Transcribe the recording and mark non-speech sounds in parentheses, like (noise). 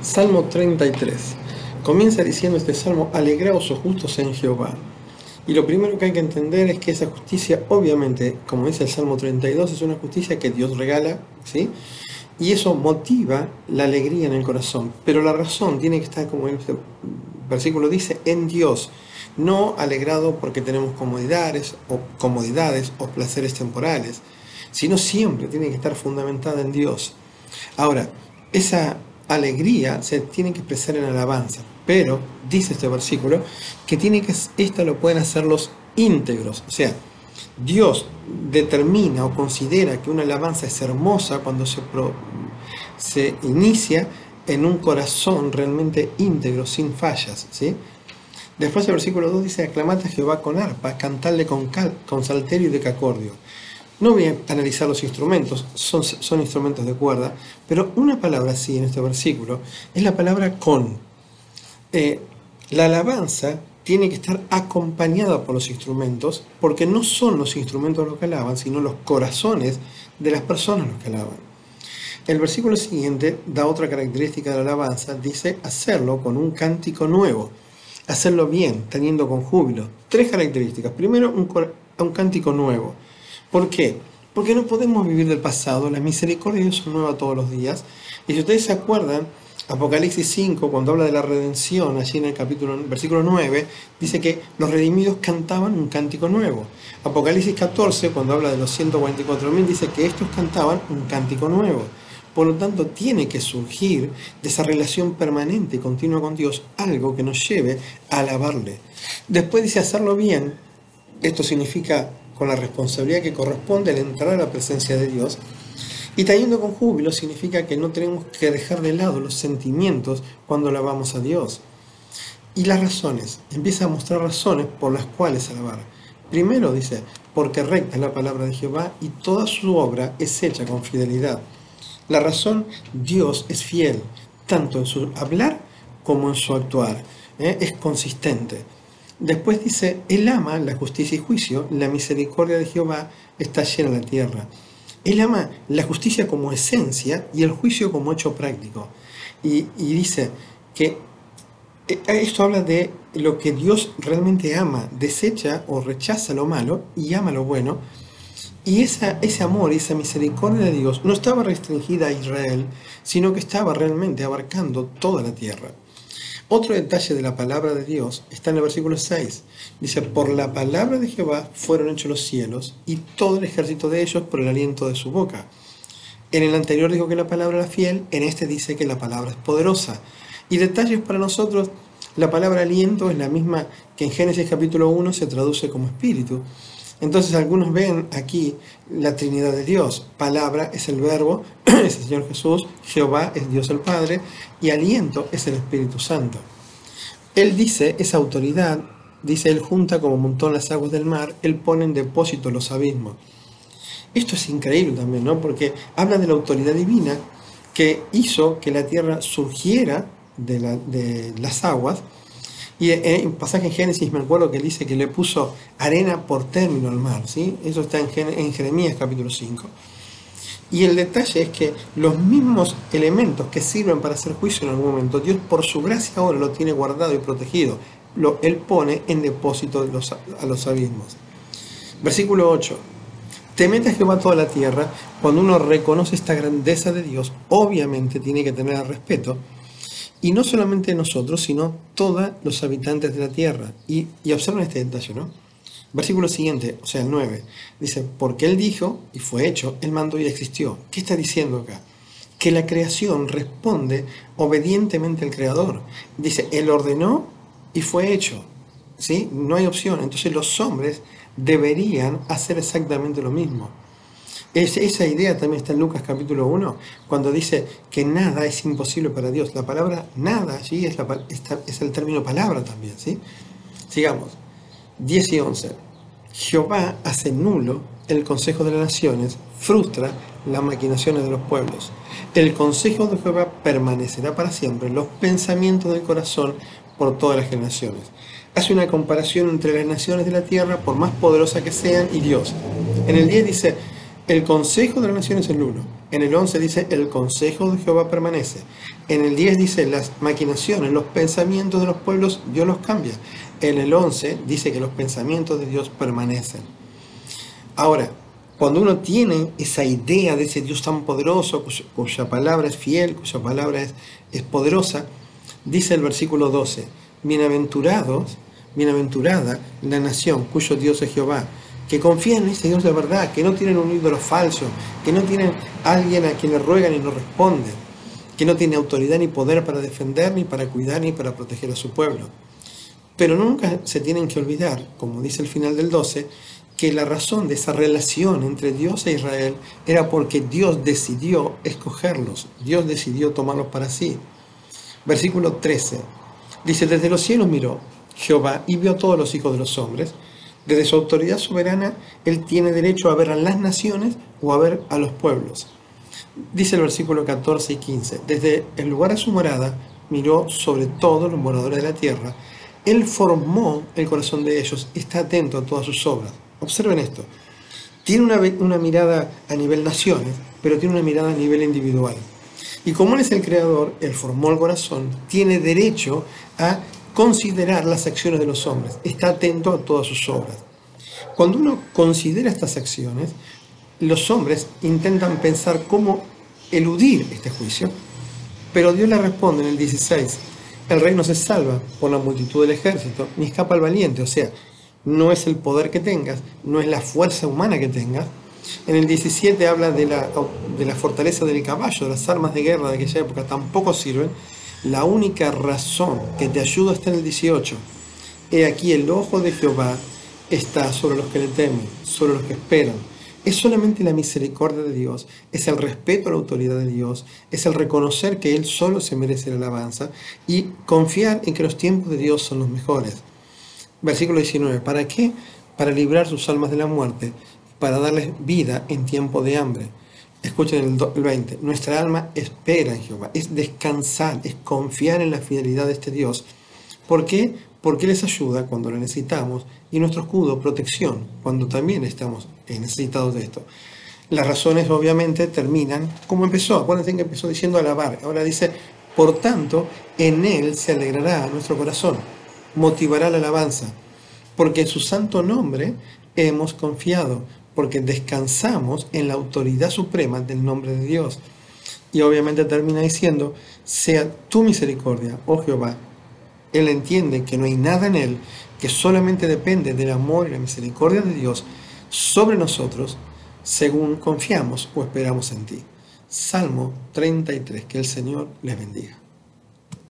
Salmo 33. Comienza diciendo este salmo, alegraos o justos en Jehová. Y lo primero que hay que entender es que esa justicia, obviamente, como dice el Salmo 32, es una justicia que Dios regala, ¿sí? Y eso motiva la alegría en el corazón. Pero la razón tiene que estar, como este versículo dice, en Dios. No alegrado porque tenemos comodidades o comodidades o placeres temporales, sino siempre tiene que estar fundamentada en Dios. Ahora, esa alegría se tiene que expresar en alabanza, pero dice este versículo que tiene que esta lo pueden hacer los íntegros, o sea, Dios determina o considera que una alabanza es hermosa cuando se, se inicia en un corazón realmente íntegro, sin fallas. ¿sí? Después el versículo 2 dice, aclamate a Jehová con arpa, cantarle con, con salterio y decacordio. No voy a analizar los instrumentos, son, instrumentos de cuerda, pero una palabra sí en este versículo es la palabra con. Eh, la alabanza tiene que estar acompañada por los instrumentos, porque no son los instrumentos los que alaban, sino los corazones de las personas los que alaban. El versículo siguiente da otra característica de la alabanza, dice hacerlo con un cántico nuevo, hacerlo bien, teniendo con júbilo. Tres características. Primero, un cántico nuevo. ¿Por qué? Porque no podemos vivir del pasado, las misericordias son nuevas todos los días. Y si ustedes se acuerdan, Apocalipsis 5, cuando habla de la redención, allí en el capítulo, versículo 9, dice que los redimidos cantaban un cántico nuevo. Apocalipsis 14, cuando habla de los 144.000, dice que estos cantaban un cántico nuevo. Por lo tanto, tiene que surgir de esa relación permanente y continua con Dios algo que nos lleve a alabarle. Después dice hacerlo bien. Esto significa con la responsabilidad que corresponde al entrar a la presencia de Dios. Y trayendo con júbilo significa que no tenemos que dejar de lado los sentimientos cuando alabamos a Dios. Y las razones, empieza a mostrar razones por las cuales alabar. Primero dice, porque recta es la palabra de Jehová y toda su obra es hecha con fidelidad. La razón, Dios es fiel, tanto en su hablar como en su actuar. ¿eh? Es consistente. Después dice, Él ama la justicia y juicio, la misericordia de Jehová está llena la tierra. Él ama la justicia como esencia y el juicio como hecho práctico. Y, dice que eh, esto habla de lo que Dios realmente ama, desecha o rechaza lo malo y ama lo bueno. Y esa, ese amor esa misericordia de Dios no estaba restringida a Israel, sino que estaba realmente abarcando toda la tierra. Otro detalle de la palabra de Dios está en el versículo 6. Dice, por la palabra de Jehová fueron hechos los cielos y todo el ejército de ellos por el aliento de su boca. En el anterior dijo que la palabra era fiel, en este dice que la palabra es poderosa. Y detalles para nosotros, la palabra aliento es la misma que en Génesis capítulo 1 se traduce como espíritu. Entonces algunos ven aquí la Trinidad de Dios. Palabra es el verbo, (clears throat) es el Señor Jesús, Jehová es Dios el Padre y aliento es el Espíritu Santo. Él dice, esa autoridad, dice, Él junta como montón las aguas del mar, Él pone en depósito los abismos. Esto es increíble también, ¿no? Porque habla de la autoridad divina que hizo que la tierra surgiera de, de las aguas y en un pasaje en Génesis me acuerdo que dice que le puso arena por término al mar, ¿sí? Eso está en, Jeremías capítulo 5. Y el detalle es que los mismos elementos que sirven para hacer juicio en algún momento, Dios por su gracia ahora lo tiene guardado y protegido. Lo, él pone en depósito los, a los abismos. Versículo 8. Temete a Jehová toda la tierra. Cuando uno reconoce esta grandeza de Dios, obviamente tiene que tener respeto y no solamente nosotros, sino todos los habitantes de la tierra. Y, y observen este detalle, ¿no? Versículo siguiente, o sea, el 9, dice, porque Él dijo y fue hecho, Él mandó y existió. ¿Qué está diciendo acá? Que la creación responde obedientemente al Creador. Dice, Él ordenó y fue hecho. ¿Sí? No hay opción. Entonces los hombres deberían hacer exactamente lo mismo esa idea también está en Lucas capítulo 1, cuando dice que nada es imposible para Dios. La palabra nada allí es, es el término palabra también. ¿sí? Sigamos. 10 y 11. Jehová hace nulo el consejo de las naciones, frustra las maquinaciones de los pueblos. El consejo de Jehová permanecerá para siempre, los pensamientos del corazón por todas las generaciones. Hace una comparación entre las naciones de la tierra, por más poderosas que sean, y Dios. En el 10 dice, El consejo de la nación es el uno. En el 11 dice, el consejo de Jehová permanece. En el 10 dice, las maquinaciones, los pensamientos de los pueblos, Dios los cambia. En el 11 dice que los pensamientos de Dios permanecen. Ahora, cuando uno tiene esa idea de ese Dios tan poderoso, cuya, palabra es fiel, cuya palabra es, es poderosa, dice el versículo 12, bienaventurados, bienaventurada la nación cuyo Dios es Jehová, que confían en ese Dios de verdad, que no tienen un ídolo falso, que no tienen alguien a quien le ruegan y no responde, que no tiene autoridad ni poder para defender, ni para cuidar, ni para proteger a su pueblo. Pero nunca se tienen que olvidar, como dice el final del 12, que la razón de esa relación entre Dios e Israel era porque Dios decidió escogerlos, Dios decidió tomarlos para sí. Versículo 13 dice, desde los cielos miró Jehová y vio a todos los hijos de los hombres, desde su autoridad soberana, Él tiene derecho a ver a las naciones o a ver a los pueblos. Dice el versículo 14 y 15, desde el lugar de su morada miró sobre todos los moradores de la tierra. Él formó el corazón de ellos y está atento a todas sus obras. Observen esto. Tiene una, una mirada a nivel naciones, pero tiene una mirada a nivel individual. Y como Él es el creador, Él formó el corazón, tiene derecho a considerar las acciones de los hombres, está atento a todas sus obras. Cuando uno considera estas acciones, los hombres intentan pensar cómo eludir este juicio, pero Dios le responde en el 16, el rey no se salva por la multitud del ejército, ni escapa el valiente, o sea, no es el poder que tengas, no es la fuerza humana que tengas. En el 17 habla de la, de la fortaleza del caballo, de las armas de guerra de aquella época, tampoco sirven, la única razón que te ayuda está en el 18. He aquí el ojo de Jehová está sobre los que le temen, sobre los que esperan. Es solamente la misericordia de Dios, es el respeto a la autoridad de Dios, es el reconocer que Él solo se merece la alabanza y confiar en que los tiempos de Dios son los mejores. Versículo 19. ¿Para qué? Para librar sus almas de la muerte, para darles vida en tiempo de hambre Escuchen el 20. Nuestra alma espera en Jehová. Es descansar, es confiar en la fidelidad de este Dios. ¿Por qué? Porque les ayuda cuando lo necesitamos y nuestro escudo, protección, cuando también estamos necesitados de esto. Las razones obviamente terminan como empezó. Acuérdense que empezó diciendo alabar. Ahora dice, por tanto, en Él se alegrará nuestro corazón, motivará la alabanza, porque en su santo nombre hemos confiado porque descansamos en la autoridad suprema del nombre de Dios. Y obviamente termina diciendo, sea tu misericordia, oh Jehová. Él entiende que no hay nada en Él, que solamente depende del amor y la misericordia de Dios sobre nosotros, según confiamos o esperamos en ti. Salmo 33, que el Señor les bendiga.